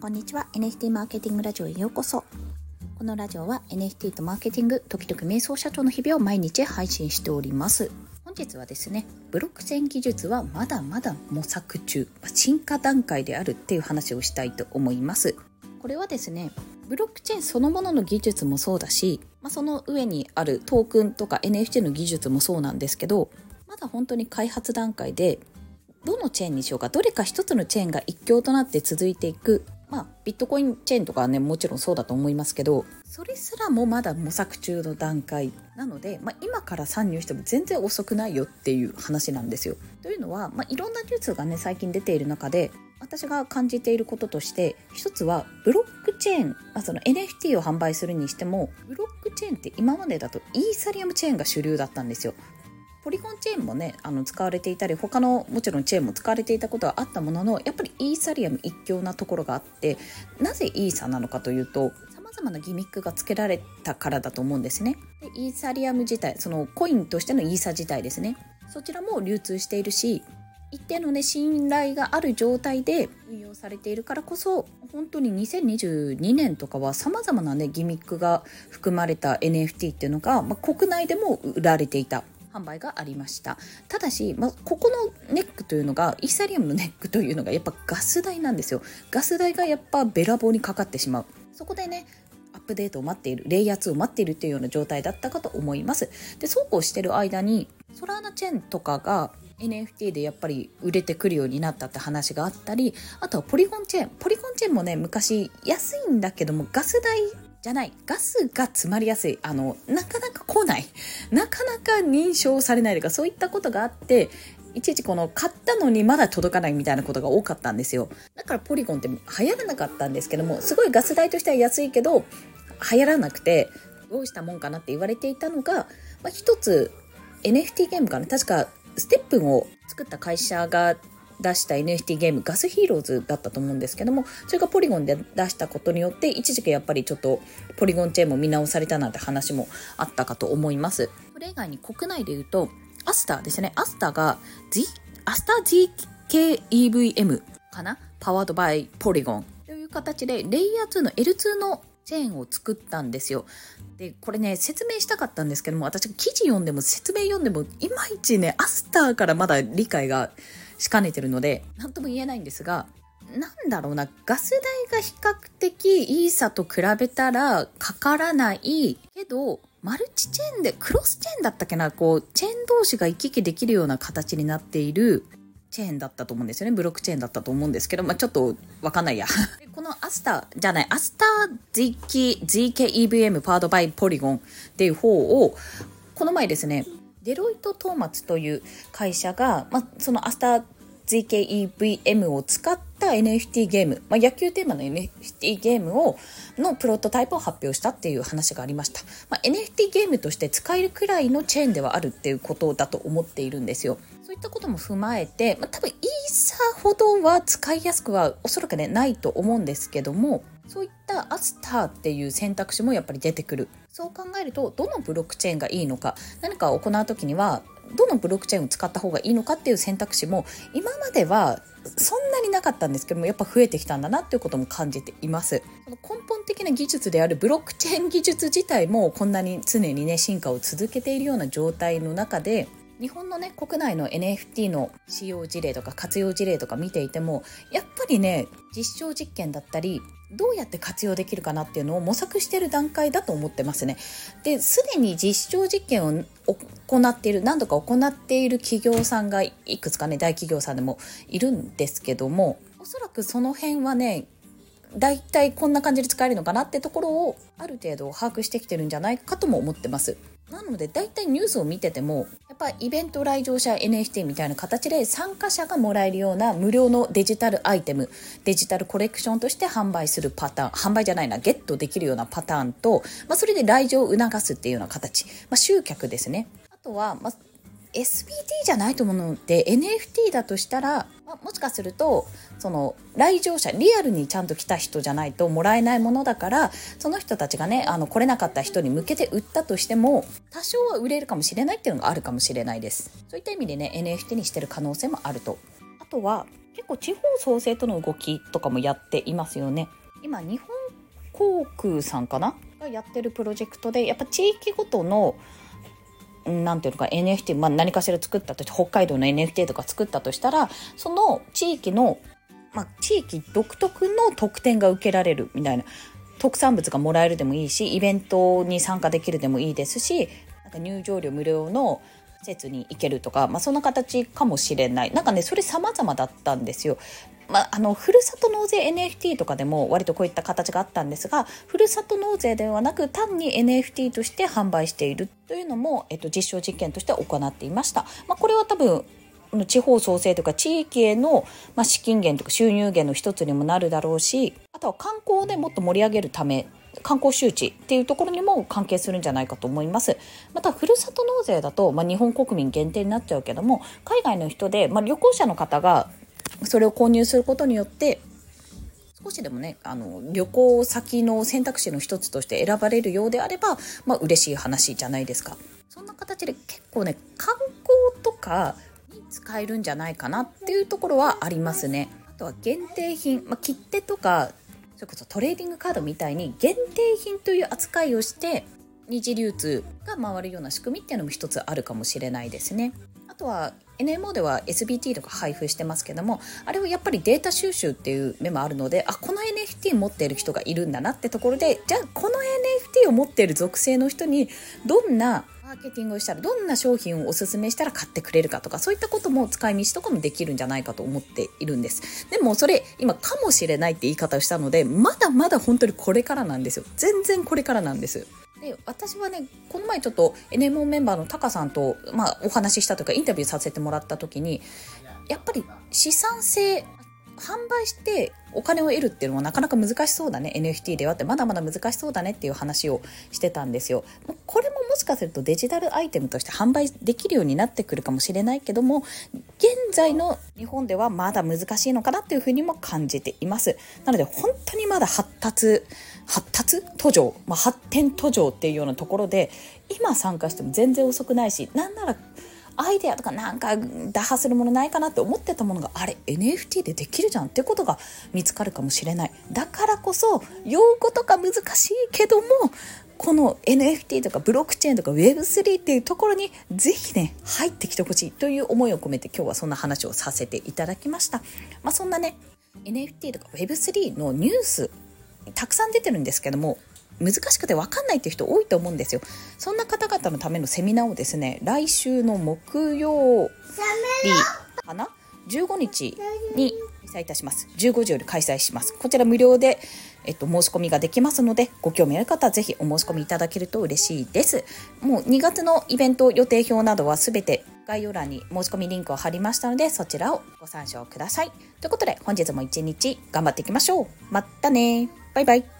こんにちは。NFT マーケティングラジオへようこそ。このラジオは NFT とマーケティング時々瞑想社長の日々を毎日配信しております。本日はですねブロックチェーン技術はまだまだ模索中進化段階であるっていう話をしたいと思います。これはですねブロックチェーンそのものの技術もそうだし、まあ、その上にあるトークンとか NFT の技術もそうなんですけどまだ本当に開発段階でどのチェーンにしようかどれか一つのチェーンが一強となって続いていくまあ、ビットコインチェーンとかはねもちろんそうだと思いますけどそれすらもまだ模索中の段階なので、まあ、今から参入しても全然遅くないよっていう話なんですよ。というのは、まあ、いろんなニュースがね最近出ている中で私が感じていることとして一つはブロックチェーン、まあ、その NFT を販売するにしてもブロックチェーンって今までだとイーサリアムチェーンが主流だったんですよ。ポリゴンチェーンもねあの使われていたり他のもちろんチェーンも使われていたことはあったもののやっぱりイーサリアム一強なところがあってなぜイーサなのかというとさまざまなギミックがつけられたからだと思うんですね。でイーサリアム自体そのコインとしてのイーサ自体ですねそちらも流通しているし一定のね信頼がある状態で運用されているからこそ本当に2022年とかはさまざまなねギミックが含まれた NFT っていうのが、まあ、国内でも売られていた販売がありました。ただし、まあ、ここのネックというのがイーサリアムのネックというのがやっぱガス代なんですよ。ガス代がやっぱべらぼうにかかってしまう。そこでねアップデートを待っているレイヤー2を待っているというような状態だったかと思います。でそうこうしてる間にソラーナチェーンとかが NFT でやっぱり売れてくるようになったって話があったりあとはポリゴンチェーン。ポリゴンチェーンもね昔安いんだけどもガス代じゃないガスが詰まりやすいあのなかなか来ない。なかなか認証されないとかそういったことがあっていちいちこの買ったのにまだ届かないみたいなことが多かったんですよ。だからポリゴンって流行らなかったんですけどもすごいガス代としては安いけど流行らなくてどうしたもんかなって言われていたのが、まあ、一つ NFT ゲームかな。確かステップを作った会社が出した NFT ゲームガスヒーローズだったと思うんですけどもそれがポリゴンで出したことによって一時期やっぱりちょっとポリゴンチェーンも見直されたなんて話もあったかと思います。それ以外に国内で言うとアスターですね。アスターが Z アスター ZKEVM かなパワードバイポリゴンという形でレイヤー2の L2 のチェーンを作ったんですよ。で、これね、説明したかったんですけども、私記事読んでも説明読んでも、いまいちね、アスターからまだ理解がしかねてるので何とも言えないんですがなんだろうなガス代が比較的イーサと比べたらかからないけどマルチチェーンでクロスチェーンだったっけなこうチェーン同士が行き来できるような形になっているチェーンだったと思うんですよね。ブロックチェーンだったと思うんですけど、まあ、ちょっとわかんないや。このアスターじゃないアスター ZK ZKEVM パードバイポリゴンっていう方をこの前ですねデロイト・トーマツという会社が、まあ、そのアスター ZKEVM を使った NFT ゲーム、まあ、野球テーマの NFT ゲームをのプロトタイプを発表したっていう話がありました、まあ、NFT ゲームとして使えるくらいのチェーンではあるっていうことだと思っているんですよ。そういったことも踏まえて、まあ、多分イーサほどは使いやすくはおそらくねないと思うんですけどもそういったアスターっていう選択肢もやっぱり出てくる。そう考えるとどのブロックチェーンがいいのか。何かを行う時にはどのブロックチェーンを使った方がいいのかっていう選択肢も今まではそんなになかったんですけどもやっぱ増えてきたんだなっていうことも感じています。その根本的な技術であるブロックチェーン技術自体もこんなに常にね進化を続けているような状態の中で日本のね国内の NFT の使用事例とか活用事例とか見ていてもやっぱりね実証実験だったりどうやって活用できるかなっていうのを模索してる段階だと思ってますね。で、すでに実証実験を行っている、何度か行っている企業さんがいくつかね、大企業さんでもいるんですけども、おそらくその辺はね、大体こんな感じで使えるのかなってところをある程度把握してきてるんじゃないかとも思ってます。なので大体ニュースを見ててもやっぱイベント来場者 NFT みたいな形で参加者がもらえるような無料のデジタルアイテムデジタルコレクションとして販売するパターン販売じゃないなゲットできるようなパターンと、まあ、それで来場を促すっていうような形、まあ、集客ですね。あとは、まあ SBT じゃないと思うので NFT だとしたら、まあ、もしかするとその来場者リアルにちゃんと来た人じゃないともらえないものだからその人たちがねあの来れなかった人に向けて売ったとしても多少は売れるかもしれないっていうのがあるかもしれないです。そういった意味でね NFT にしてる可能性もあると。あとは結構地方創生との動きとかもやっていますよね。今日本航空さんかな？がやってるプロジェクトでやっぱ地域ごとのなんていうのか NFT、まあ、何かしら作ったとして北海道の NFT とか作ったとしたらその地域の、まあ、地域独特の特典が受けられるみたいな特産物がもらえるでもいいしイベントに参加できるでもいいですしなんか入場料無料の施設に行けるとか、まあ、そんな形かもしれないなんかねそれ様々だったんですよ。まあ、あのふるさと納税 NFT とかでも割とこういった形があったんですがふるさと納税ではなく単に NFT として販売しているというのも、えっと、実証実験として行っていました。まあ、これは多分地方創生とか地域への、まあ、資金源とか収入源の一つにもなるだろうしあとは観光でもっと盛り上げるため観光周知っていうところにも関係するんじゃないかと思いますまたふるさと納税だと、まあ、日本国民限定になっちゃうけども海外の人で、まあ、旅行者の方がそれを購入することによって少しでもねあの旅行先の選択肢の一つとして選ばれるようであれば、まあ嬉しい話じゃないですか。そんな形で結構ね観光とかに使えるんじゃないかなっていうところはありますね。あとは限定品、まあ、切手とかそれこそトレーディングカードみたいに限定品という扱いをして二次流通が回るような仕組みっていうのも一つあるかもしれないですね。あとは NMO では SBT とか配布してますけどもあれはやっぱりデータ収集っていう目もあるのであこの NFT 持っている人がいるんだなってところでじゃあこの NFT を持っている属性の人にどんなマーケティングをしたらどんな商品をおすすめしたら買ってくれるかとかそういったことも使い道とかもできるんじゃないかと思っているんです。でもそれ今かもしれないって言い方をしたのでまだまだ本当にこれからなんですよ。全然これからなんです。で私はねこの前ちょっと NMO メンバーのタカさんと、まあ、お話ししたというかインタビューさせてもらった時にやっぱり資産性販売してお金を得るっていうのはなかなか難しそうだね NFT ではってまだまだ難しそうだねっていう話をしてたんですよ。これももしかするとデジタルアイテムとして販売できるようになってくるかもしれないけども現在の日本ではまだ難しいのかなっていうふうにも感じています。なので本当にまだ発達発達途上、まあ、発展途上っていうようなところで今参加しても全然遅くないしなんならアイデアとかなんか打破するものないかなって思ってたものがあれ NFT でできるじゃんってことが見つかるかもしれない。だからこそ用語とか難しいけどもこの NFT とかブロックチェーンとか Web3 っていうところにぜひね入ってきてほしいという思いを込めて今日はそんな話をさせていただきました、まあ、そんなね NFT とか Web3 のニュースたくさん出てるんですけども難しくて分かんないっていう人多いと思うんですよ。そんな方々のためのセミナーをですね来週の木曜日かな？15日に開催いたします。15時より開催します。こちら無料でえっと、申し込みができますのでご興味ある方はぜひお申し込みいただけると嬉しいです。もう2月のイベント予定表などはすべて概要欄に申し込みリンクを貼りましたのでそちらをご参照ください。ということで本日も一日頑張っていきましょう。またねバイバイ